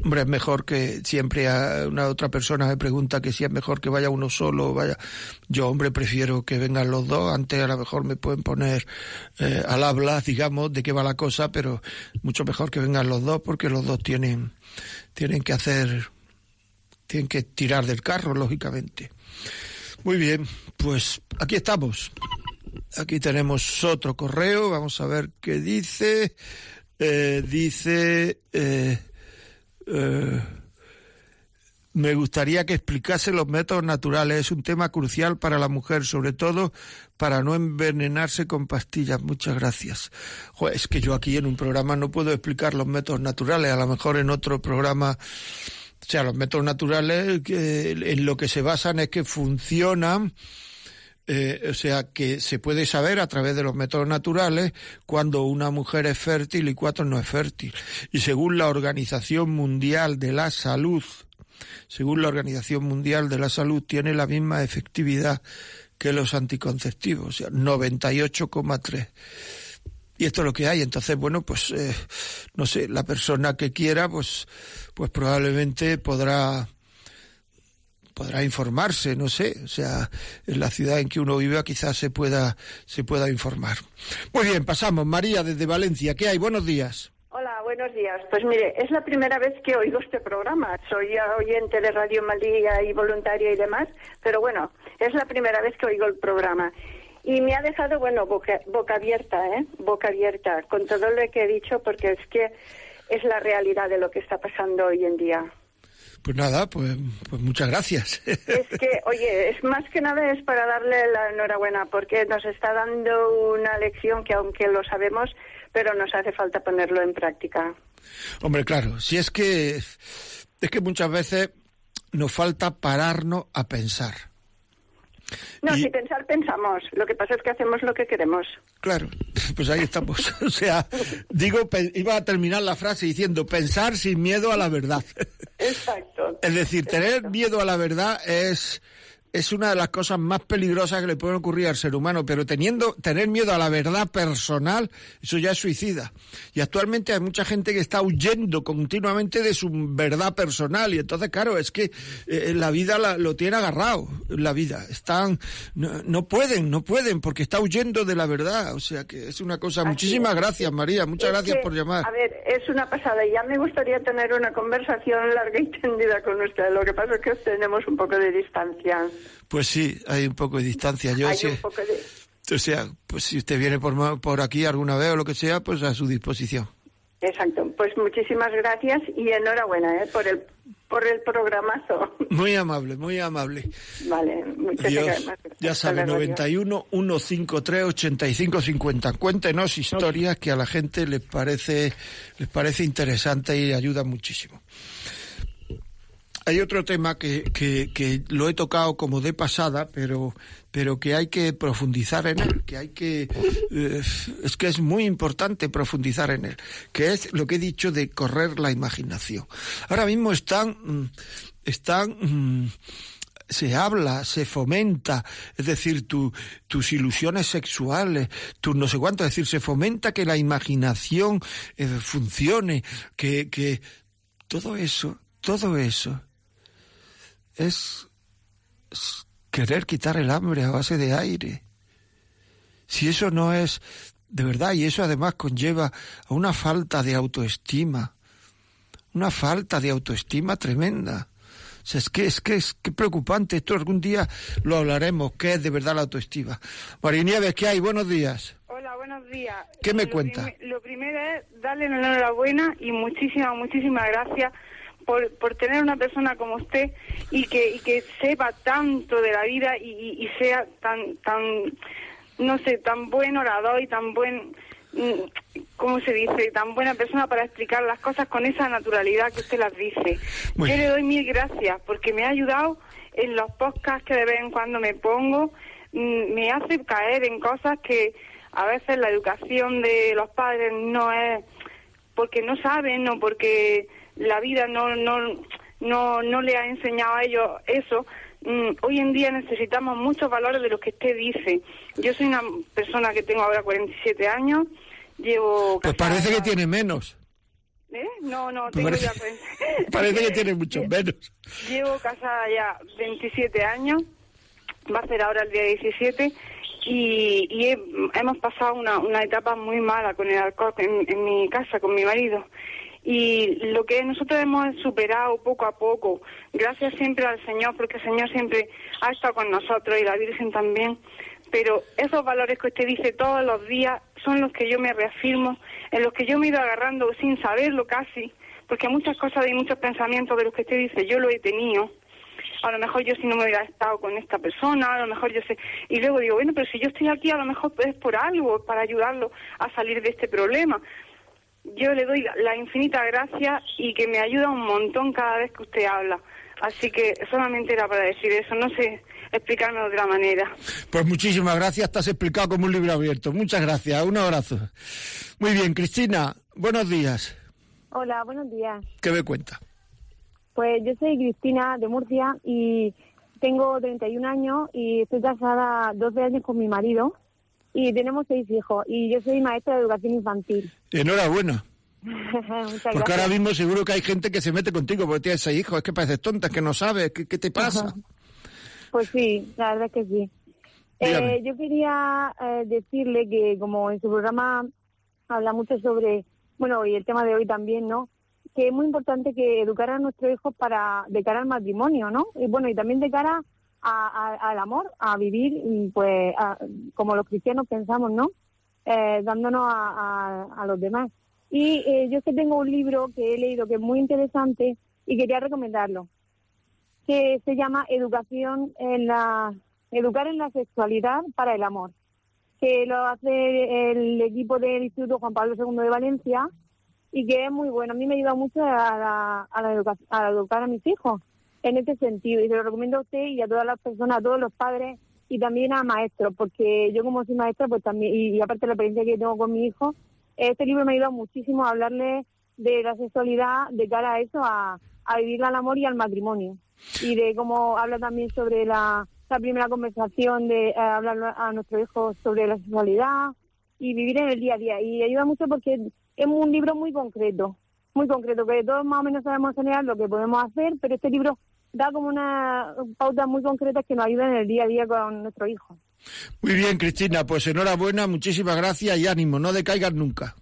Hombre, es mejor que siempre a una otra persona me pregunta que si es mejor que vaya uno solo o vaya. Yo, hombre, prefiero que vengan los dos. Antes a lo mejor me pueden poner eh, al habla, digamos, de qué va la cosa, pero mucho mejor que vengan los dos porque los dos tienen, tienen que hacer, tienen que tirar del carro, lógicamente. Muy bien, pues aquí estamos. Aquí tenemos otro correo, vamos a ver qué dice. Eh, dice, eh, eh, me gustaría que explicase los métodos naturales. Es un tema crucial para la mujer, sobre todo para no envenenarse con pastillas. Muchas gracias. es que yo aquí en un programa no puedo explicar los métodos naturales. A lo mejor en otro programa o sea, los métodos naturales que, en lo que se basan es que funcionan, eh, o sea, que se puede saber a través de los métodos naturales cuando una mujer es fértil y cuatro no es fértil. Y según la Organización Mundial de la Salud, según la Organización Mundial de la Salud, tiene la misma efectividad que los anticonceptivos, o sea, 98,3 y esto es lo que hay. Entonces, bueno, pues eh, no sé, la persona que quiera, pues, pues probablemente podrá podrá informarse, no sé, o sea, en la ciudad en que uno vive quizás se pueda se pueda informar. Muy bien, pasamos. María desde Valencia, ¿qué hay? Buenos días. Hola, buenos días. Pues mire, es la primera vez que oigo este programa. Soy oyente de Radio Malía y voluntaria y demás, pero bueno, es la primera vez que oigo el programa. Y me ha dejado, bueno, boca, boca abierta, ¿eh? Boca abierta, con todo lo que he dicho, porque es que es la realidad de lo que está pasando hoy en día. Pues nada, pues, pues muchas gracias. Es que, oye, es más que nada es para darle la enhorabuena, porque nos está dando una lección que aunque lo sabemos, pero nos hace falta ponerlo en práctica. Hombre, claro, si es que es que muchas veces nos falta pararnos a pensar. No, si pensar, pensamos. Lo que pasa es que hacemos lo que queremos. Claro, pues ahí estamos. o sea, digo, iba a terminar la frase diciendo pensar sin miedo a la verdad. Exacto. es decir, tener miedo a la verdad es es una de las cosas más peligrosas que le pueden ocurrir al ser humano, pero teniendo, tener miedo a la verdad personal, eso ya es suicida. Y actualmente hay mucha gente que está huyendo continuamente de su verdad personal, y entonces, claro, es que eh, la vida lo tiene agarrado, la vida. Están, no, pueden, no pueden, porque está huyendo de la verdad. O sea que es una cosa. Muchísimas gracias, María, muchas gracias por llamar. A ver, es una pasada. Ya me gustaría tener una conversación larga y tendida con usted. Lo que pasa es que tenemos un poco de distancia. Pues sí, hay un poco de distancia. Yo hay un poco de... O sea, pues si usted viene por, por aquí alguna vez o lo que sea, pues a su disposición. Exacto. Pues muchísimas gracias y enhorabuena ¿eh? por el por el programazo. Muy amable, muy amable. Vale, muchas gracias. Ya sabe, 91 153 85 50. Cuéntenos historias que a la gente les parece les parece interesante y ayuda muchísimo. Hay otro tema que, que, lo he tocado como de pasada, pero, pero que hay que profundizar en él, que hay que, eh, es que es muy importante profundizar en él, que es lo que he dicho de correr la imaginación. Ahora mismo están, mm, están, mm, se habla, se fomenta, es decir, tu, tus ilusiones sexuales, tu no sé cuánto, es decir, se fomenta que la imaginación eh, funcione, que, que todo eso, todo eso es querer quitar el hambre a base de aire. Si eso no es de verdad, y eso además conlleva a una falta de autoestima, una falta de autoestima tremenda. O sea, es que es que es que preocupante. Esto algún día lo hablaremos, qué es de verdad la autoestima. María Nieves, ¿qué hay? Buenos días. Hola, buenos días. ¿Qué me cuenta? lo primero es darle la enhorabuena y muchísimas, muchísimas gracias por, por tener una persona como usted y que, y que sepa tanto de la vida y, sea tan, tan, no sé, tan buen orador y tan buen... Mm, ¿cómo se dice? Tan buena persona para explicar las cosas con esa naturalidad que usted las dice. Yo le doy mil gracias porque me ha ayudado en los podcasts que de vez en cuando me pongo, mm, me hace caer en cosas que a veces la educación de los padres no es porque no saben o porque la vida no, no, no, no le ha enseñado a ellos eso. Mm, hoy en día necesitamos muchos valores de los que usted dice. Yo soy una persona que tengo ahora 47 años, llevo... Pues parece que tiene menos. ¿Eh? No, no, tengo parece, ya... parece que tiene mucho menos. Llevo casada ya 27 años, va a ser ahora el día 17, y, y hemos pasado una, una etapa muy mala con el alcohol en, en mi casa, con mi marido y lo que nosotros hemos superado poco a poco, gracias siempre al Señor, porque el Señor siempre ha estado con nosotros y la Virgen también, pero esos valores que usted dice todos los días son los que yo me reafirmo, en los que yo me he ido agarrando sin saberlo casi, porque muchas cosas y muchos pensamientos de los que usted dice yo lo he tenido. A lo mejor yo si no me hubiera estado con esta persona, a lo mejor yo sé. Y luego digo, bueno, pero si yo estoy aquí, a lo mejor es por algo, para ayudarlo a salir de este problema yo le doy la infinita gracia y que me ayuda un montón cada vez que usted habla. Así que solamente era para decir eso, no sé explicarme de otra manera. Pues muchísimas gracias, estás explicado como un libro abierto. Muchas gracias, un abrazo. Muy bien, Cristina, buenos días. Hola, buenos días. ¿Qué me cuenta? Pues yo soy Cristina de Murcia y tengo 31 años y estoy casada 12 años con mi marido y tenemos seis hijos y yo soy maestra de educación infantil. Enhorabuena. Porque ahora mismo seguro que hay gente que se mete contigo porque tienes seis hijos. Es que pareces tonta, es que no sabes. ¿Qué, qué te pasa? Pues sí, la verdad es que sí. Eh, yo quería eh, decirle que como en su programa habla mucho sobre, bueno, y el tema de hoy también, ¿no? Que es muy importante que educar a nuestros hijos para de cara al matrimonio, ¿no? Y bueno, y también de cara a- a- al amor, a vivir, pues, a- como los cristianos pensamos, ¿no? Eh, dándonos a los demás. Y eh, yo es que tengo un libro que he leído que es muy interesante y quería recomendarlo que se llama Educación en la Educar en la sexualidad para el amor, que lo hace el equipo del Instituto Juan Pablo II de Valencia y que es muy bueno. A mí me ayuda mucho a, la, a, la educa- a educar a mis hijos en este sentido y se lo recomiendo a usted y a todas las personas, a todos los padres y también a maestros, porque yo como soy maestra, pues también, y, aparte de la experiencia que tengo con mi hijo, este libro me ha ayudado muchísimo a hablarle de la sexualidad de cara a eso, a, a vivir al amor y al matrimonio. Y de cómo habla también sobre la, la primera conversación, de eh, hablar a nuestros hijos sobre la sexualidad y vivir en el día a día. Y ayuda mucho porque es un libro muy concreto, muy concreto, que todos más o menos sabemos en general lo que podemos hacer, pero este libro da como unas pautas muy concretas que nos ayudan en el día a día con nuestros hijos. Muy bien, Cristina, pues enhorabuena, muchísimas gracias y ánimo, no decaigas nunca.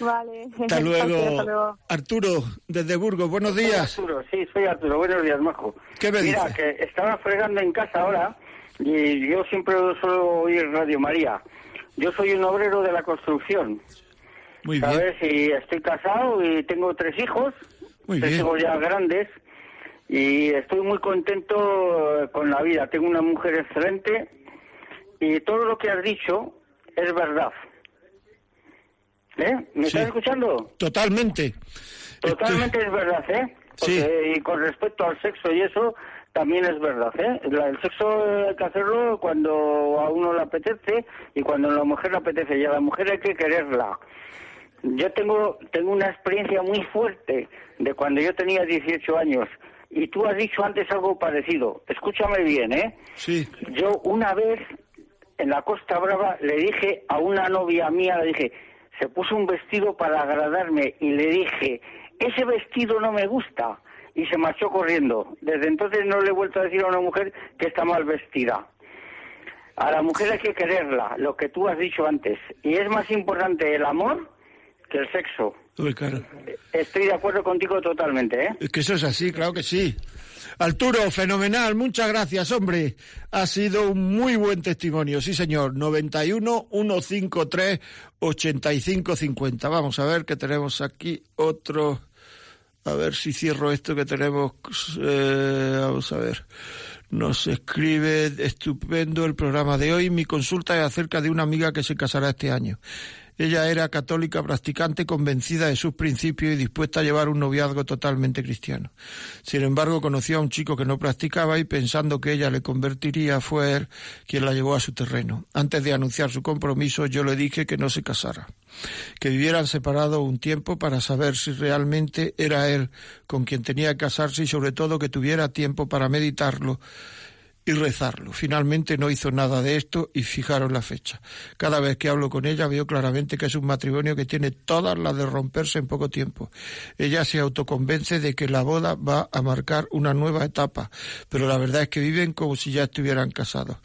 Vale. Hasta Hasta luego. luego. Arturo, desde Burgos, buenos Soy días. Arturo, sí, soy Arturo. Buenos días, Majo. ¿Qué me Mira, dice? que estaba fregando en casa ahora y yo siempre suelo oír Radio María. Yo soy un obrero de la construcción, Muy bien, ¿sabes? Y estoy casado y tengo tres hijos, Muy tres bien. hijos ya grandes y estoy muy contento eh, con la vida. Tengo una mujer excelente y todo lo que has dicho es verdad. ¿Eh? ¿Me Sí. estás escuchando? totalmente. Totalmente es verdad, ¿eh? Sí. Y con respecto al sexo y eso, también es verdad, ¿eh? El sexo hay que hacerlo cuando a uno le apetece y cuando a la mujer le apetece. Y a la mujer hay que quererla. Yo tengo, tengo una experiencia muy fuerte de cuando yo tenía 18 años. Y tú has dicho antes algo parecido. Escúchame bien, ¿eh? Sí, Yo una vez en la Costa Brava le dije a una novia mía, le dije, se puso un vestido para agradarme y le dije, ese vestido no me gusta. Y se marchó corriendo. Desde entonces no le he vuelto a decir a una mujer que está mal vestida. A la mujer hay que quererla, lo que tú has dicho antes. Y es más importante el amor que el sexo. Uy, claro. Estoy de acuerdo contigo totalmente, ¿eh? Es que eso es así, claro que sí. Arturo, fenomenal, muchas gracias, hombre. Ha sido un muy buen testimonio, sí, señor. 91 153 85 50. Vamos a ver que tenemos aquí otro. A ver si cierro esto que tenemos. eh, vamos a ver. Nos escribe estupendo el programa de hoy. Mi consulta es acerca de una amiga que se casará este año. Ella era católica practicante, convencida de sus principios y dispuesta a llevar un noviazgo totalmente cristiano. Sin embargo, conoció a un chico que no practicaba y pensando que ella le convertiría, fue él quien la llevó a su terreno. Antes de anunciar su compromiso, yo le dije que no se casara, que vivieran separados un tiempo para saber si realmente era él con quien tenía que casarse y sobre todo que tuviera tiempo para meditarlo y rezarlo. Finalmente no hizo nada de esto y fijaron la fecha. Cada vez que hablo con ella veo claramente que es un matrimonio que tiene todas las de romperse en poco tiempo. Ella se autoconvence de que la boda va a marcar una nueva etapa, pero la verdad es que viven como si ya estuvieran casados.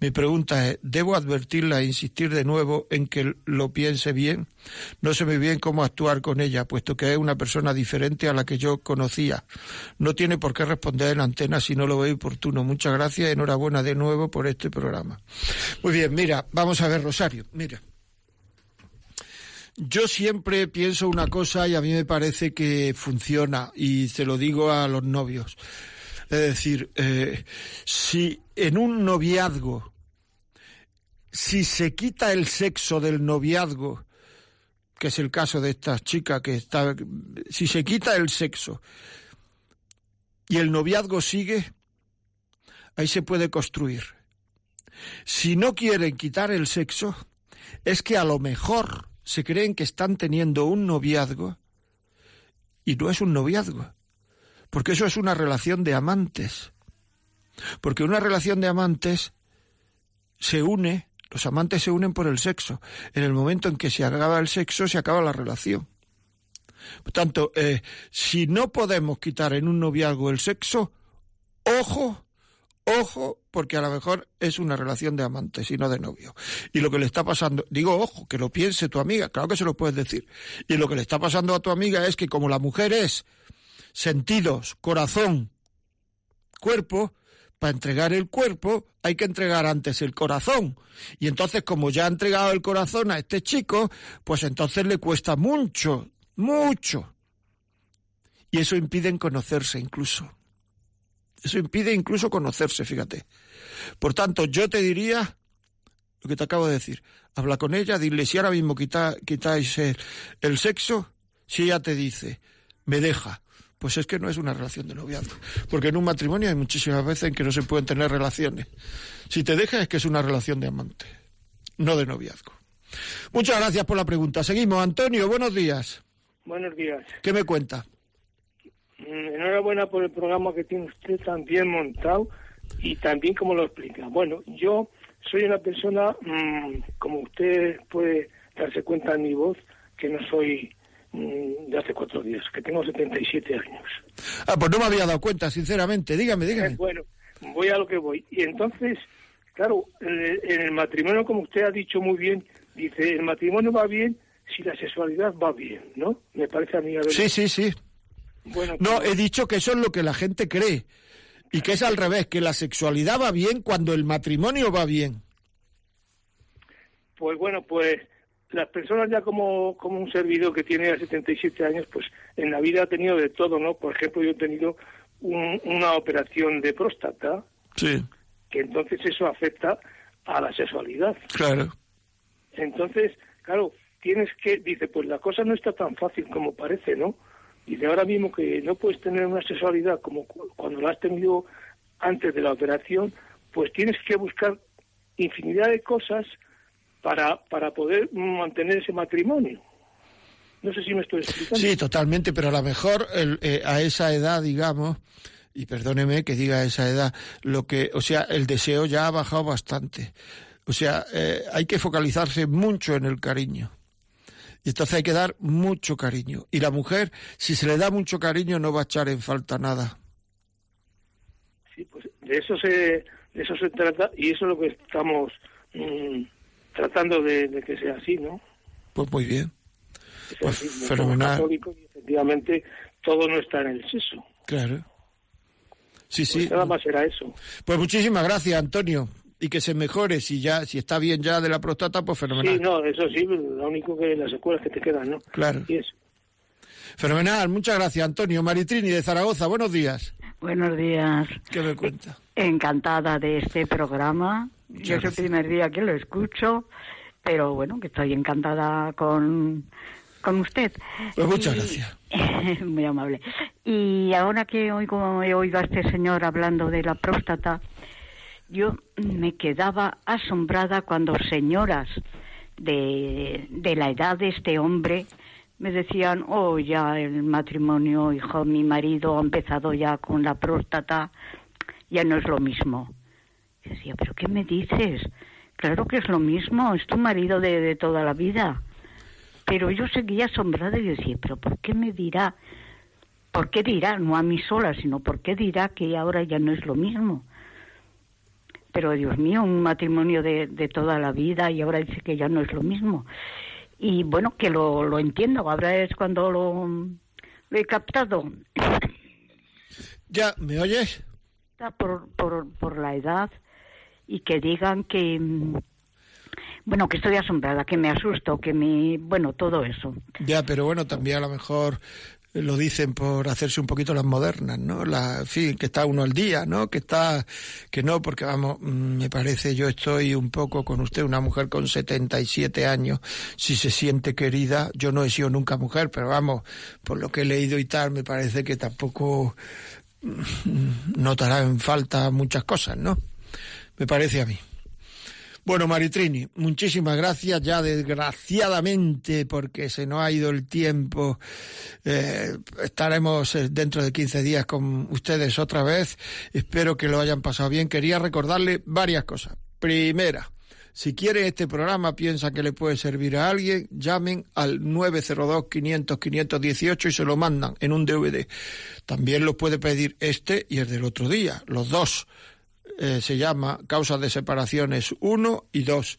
Mi pregunta es, ¿debo advertirla e insistir de nuevo en que lo piense bien? No sé muy bien cómo actuar con ella, puesto que es una persona diferente a la que yo conocía. No tiene por qué responder en antena si no lo veo oportuno. Muchas gracias enhorabuena de nuevo por este programa. Muy bien, mira, vamos a ver, Rosario, mira. Yo siempre pienso una cosa y a mí me parece que funciona y se lo digo a los novios. Es decir, eh, si en un noviazgo, si se quita el sexo del noviazgo, que es el caso de esta chica que está, si se quita el sexo y el noviazgo sigue, ahí se puede construir. Si no quieren quitar el sexo, es que a lo mejor se creen que están teniendo un noviazgo y no es un noviazgo, porque eso es una relación de amantes. Porque una relación de amantes se une los amantes se unen por el sexo. En el momento en que se acaba el sexo, se acaba la relación. Por tanto, eh, si no podemos quitar en un noviazgo el sexo, ojo, ojo, porque a lo mejor es una relación de amantes y no de novio. Y lo que le está pasando, digo, ojo, que lo piense tu amiga, claro que se lo puedes decir. Y lo que le está pasando a tu amiga es que como la mujer es sentidos, corazón, cuerpo, para entregar el cuerpo hay que entregar antes el corazón. Y entonces, como ya ha entregado el corazón a este chico, pues entonces le cuesta mucho, mucho. Y eso impide conocerse incluso. Eso impide incluso conocerse, fíjate. Por tanto, yo te diría lo que te acabo de decir. Habla con ella, dile si ahora mismo quitáis el sexo, si ella te dice, me deja, pues es que no es una relación de noviazgo. Porque en un matrimonio hay muchísimas veces en que no se pueden tener relaciones. Si te dejas es que es una relación de amante, no de noviazgo. Muchas gracias por la pregunta. Seguimos. Antonio, buenos días. Buenos días. ¿Qué me cuenta? Mm, enhorabuena por el programa que tiene usted tan bien montado y también como lo explica. Bueno, yo soy una persona, mm, como usted puede darse cuenta en mi voz, que no soy de hace cuatro días, que tengo 77 años. Ah, pues no me había dado cuenta, sinceramente. Dígame, dígame. bueno, voy a lo que voy. Y entonces, claro, en el matrimonio, como usted ha dicho muy bien, dice, el matrimonio va bien si la sexualidad va bien, ¿no? Me parece a mí. A sí, sí, sí. Bueno, no, he dicho que eso es lo que la gente cree. Y que es al revés, que la sexualidad va bien cuando el matrimonio va bien. Pues bueno, pues las personas ya como, como un servidor que tiene 77 años, pues en la vida ha tenido de todo, ¿no? Por ejemplo, yo he tenido una operación de próstata, sí. que entonces eso afecta a la sexualidad. Claro. Entonces, claro, tienes que, dice, pues la cosa no está tan fácil como parece, ¿no? Dice, ahora mismo que no puedes tener una sexualidad como cuando la has tenido antes de la operación, pues tienes que buscar infinidad de cosas para, para poder mantener ese matrimonio. No sé si me estoy explicando. Sí, totalmente, pero a lo mejor eh, a esa edad, digamos, y perdóneme que diga a esa edad, lo que, o sea, el deseo ya ha bajado bastante. O sea, eh, hay que focalizarse mucho en el cariño. Y entonces hay que dar mucho cariño. Y la mujer, si se le da mucho cariño, no va a echar en falta nada. Sí, pues de eso se, de eso se trata y eso es lo que estamos mm, tratando de, que sea así, ¿no? Pues muy bien. Pues fenomenal. y efectivamente todo no está en el sexo. Claro. Sí, sí. Pues nada más era eso. Pues muchísimas gracias, Antonio. Y que se mejore, si ya si está bien ya de la próstata, pues fenomenal. Sí, no, eso sí, lo único que las secuelas que te quedan, ¿no? Claro. Y eso. Fenomenal, muchas gracias, Antonio. Maritrini de Zaragoza, buenos días. Buenos días. ¿Qué me cuenta? Encantada de este programa. Yo es el primer día que lo escucho pero bueno, que estoy encantada con, con usted. Pues muchas gracias. Muy amable. Y ahora que oigo, he oído a este señor hablando de la próstata, yo me quedaba asombrada cuando señoras de, de la edad de este hombre me decían, oh, ya el matrimonio, hijo, mi marido ha empezado ya con la próstata, ya no es lo mismo. Decía, pero ¿qué me dices? Claro que es lo mismo, es tu marido de, de toda la vida. Pero yo seguía asombrada y decía, pero ¿por qué me dirá? ¿Por qué dirá? No a mí sola, sino ¿por qué dirá que ahora ya no es lo mismo? Pero Dios mío, un matrimonio de, de toda la vida y ahora dice que ya no es lo mismo. Y bueno, que lo, lo entiendo, ahora es cuando lo, lo he captado. ¿Ya me oyes? Por, por, por la edad y que digan que mm, bueno, que estoy asombrada, que me asusto, que me, bueno, todo eso. Ya, pero bueno, también a lo mejor lo dicen por hacerse un poquito las modernas, ¿no? La, en fin, que está uno al día, ¿no? Que está, que no, porque vamos, mm, me parece, yo estoy un poco con usted, una mujer con 77 años, si se siente querida, yo no he sido nunca mujer, pero vamos, por lo que he leído y tal, me parece que tampoco mm, notará en falta muchas cosas, ¿no? Me parece a mí. Bueno, Maritrini, muchísimas gracias. Ya desgraciadamente, porque se nos ha ido el tiempo, eh, estaremos eh, dentro de 15 días con ustedes otra vez. Espero que lo hayan pasado bien. Quería recordarle varias cosas. Primera, si quiere este programa, piensa que le puede servir a alguien, llamen al 902-500-518 y se lo mandan en un DVD. También lo puede pedir este y el del otro día, los dos eh, se llama causas de separaciones 1 y 2.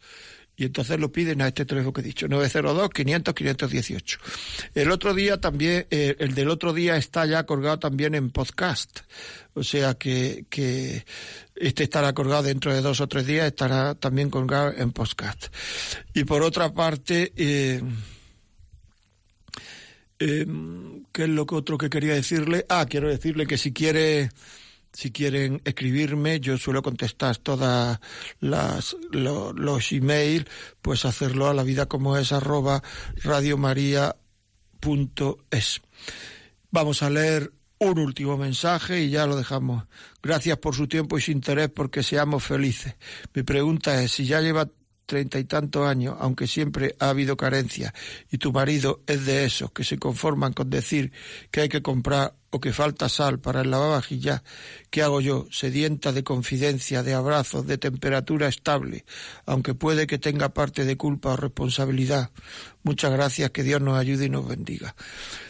Y entonces lo piden a este teléfono que he dicho, 902-500-518. El otro día también, eh, el del otro día está ya colgado también en podcast. O sea que, que este estará colgado dentro de dos o tres días, estará también colgado en podcast. Y por otra parte, eh, eh, ¿qué es lo que otro que quería decirle? Ah, quiero decirle que si quiere si quieren escribirme, yo suelo contestar todas las los emails, pues hacerlo a la vida como es arroba radiomaria.es. Vamos a leer un último mensaje y ya lo dejamos. Gracias por su tiempo y su interés porque seamos felices. Mi pregunta es si ya lleva treinta y tantos años, aunque siempre ha habido carencia, y tu marido es de esos que se conforman con decir que hay que comprar o que falta sal para el lavavajillas, ¿qué hago yo? Sedienta de confidencia, de abrazos, de temperatura estable, aunque puede que tenga parte de culpa o responsabilidad. Muchas gracias, que Dios nos ayude y nos bendiga.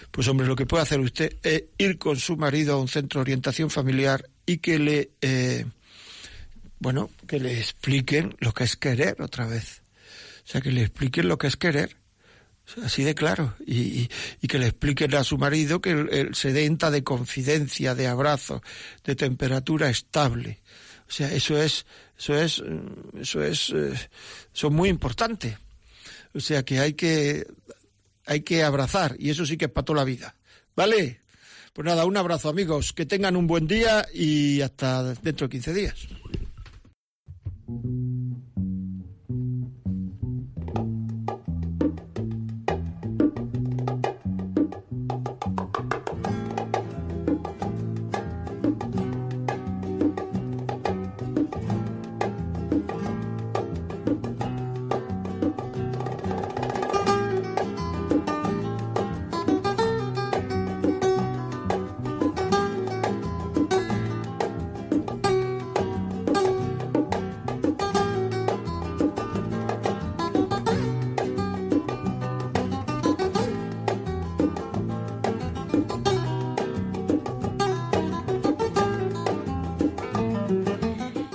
Pues hombre, lo que puede hacer usted es ir con su marido a un centro de orientación familiar y que le... Eh, bueno, que le expliquen lo que es querer otra vez. O sea, que le expliquen lo que es querer. Así de claro. Y, que le expliquen a su marido que el, sedenta de confidencia, de abrazo, de temperatura estable. O sea, eso es, eso es, eso es, eh, eso es muy importante. O sea, que hay que, hay que abrazar. Y eso sí que es para toda la vida. ¿Vale? Pues nada, un abrazo amigos. Que tengan un buen día y hasta dentro de 15 días.